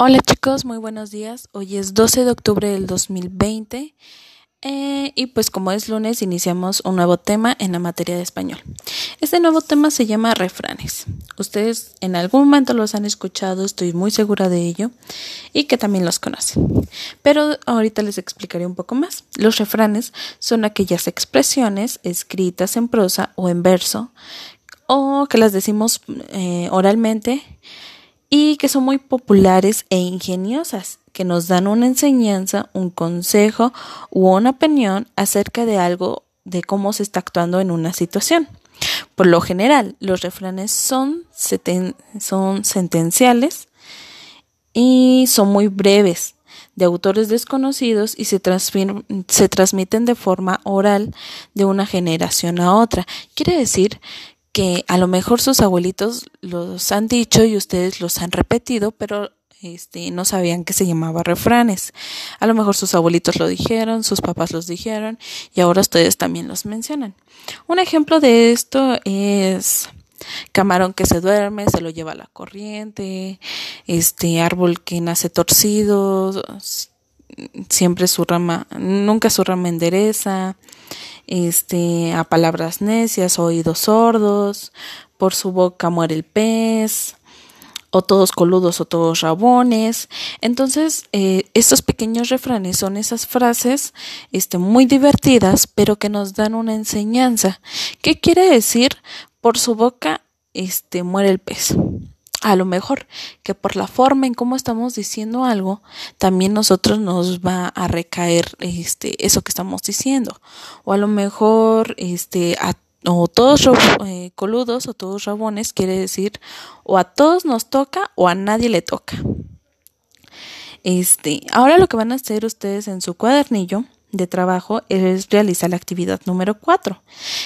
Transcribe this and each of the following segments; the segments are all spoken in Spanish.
Hola chicos, muy buenos días. Hoy es 12 de octubre del 2020 eh, y pues como es lunes iniciamos un nuevo tema en la materia de español. Este nuevo tema se llama refranes. Ustedes en algún momento los han escuchado, estoy muy segura de ello y que también los conocen. Pero ahorita les explicaré un poco más. Los refranes son aquellas expresiones escritas en prosa o en verso o que las decimos eh, oralmente y que son muy populares e ingeniosas, que nos dan una enseñanza, un consejo u una opinión acerca de algo de cómo se está actuando en una situación. Por lo general, los refranes son, sentenciales y son muy breves, de autores desconocidos y se, se transmiten de forma oral de una generación a otra. Quiere decir que a lo mejor sus abuelitos los han dicho y ustedes los han repetido, pero este, no sabían que se llamaba refranes. A lo mejor sus abuelitos lo dijeron, sus papás los dijeron y ahora ustedes también los mencionan. Un ejemplo de esto es camarón que se duerme, se lo lleva la corriente, este árbol que nace torcido, siempre su rama, nunca su rama endereza, este, a palabras necias, oídos sordos, por su boca muere el pez, o todos coludos o todos rabones. Entonces, eh, estos pequeños refranes son esas frases este, muy divertidas, pero que nos dan una enseñanza. ¿Qué quiere decir? Por su boca este, muere el pez a lo mejor que por la forma en cómo estamos diciendo algo, también nosotros nos va a recaer este eso que estamos diciendo. O a lo mejor este a, o todos eh, coludos o todos rabones quiere decir o a todos nos toca o a nadie le toca. Este, ahora lo que van a hacer ustedes en su cuadernillo de trabajo es realizar la actividad número 4.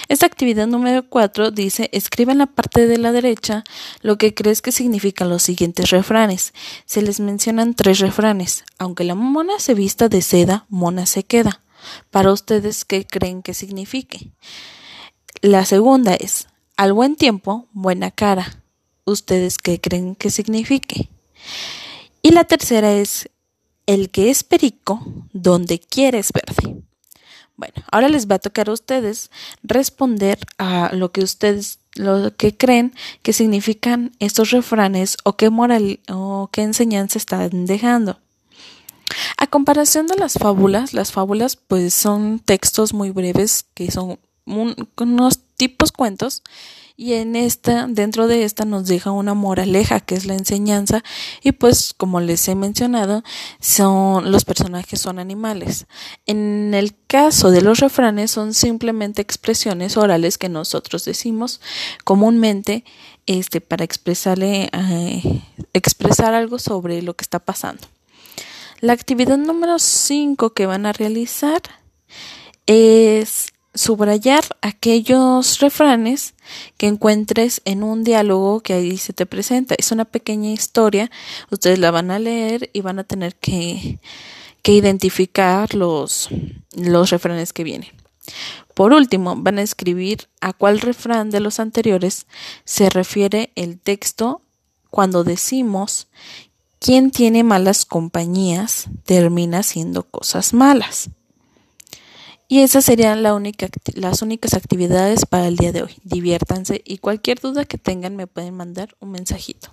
Esta actividad número 4 dice escribe en la parte de la derecha lo que crees que significan los siguientes refranes. Se les mencionan tres refranes. Aunque la mona se vista de seda, mona se queda. Para ustedes, ¿qué creen que signifique? La segunda es al buen tiempo, buena cara. ¿Ustedes qué creen que signifique? Y la tercera es el que es perico, donde quiere es verde. Bueno, ahora les va a tocar a ustedes responder a lo que ustedes lo que creen que significan estos refranes o qué moral o qué enseñanza están dejando. A comparación de las fábulas, las fábulas pues son textos muy breves que son unos tipos cuentos y en esta, dentro de esta nos deja una moraleja que es la enseñanza y pues como les he mencionado, son los personajes son animales. En el caso de los refranes son simplemente expresiones orales que nosotros decimos comúnmente este para expresarle eh, expresar algo sobre lo que está pasando. La actividad número 5 que van a realizar es subrayar aquellos refranes que encuentres en un diálogo que ahí se te presenta. Es una pequeña historia, ustedes la van a leer y van a tener que, que identificar los, los refranes que vienen. Por último, van a escribir a cuál refrán de los anteriores se refiere el texto cuando decimos quien tiene malas compañías termina haciendo cosas malas. Y esas serían la única, las únicas actividades para el día de hoy. Diviértanse y cualquier duda que tengan me pueden mandar un mensajito.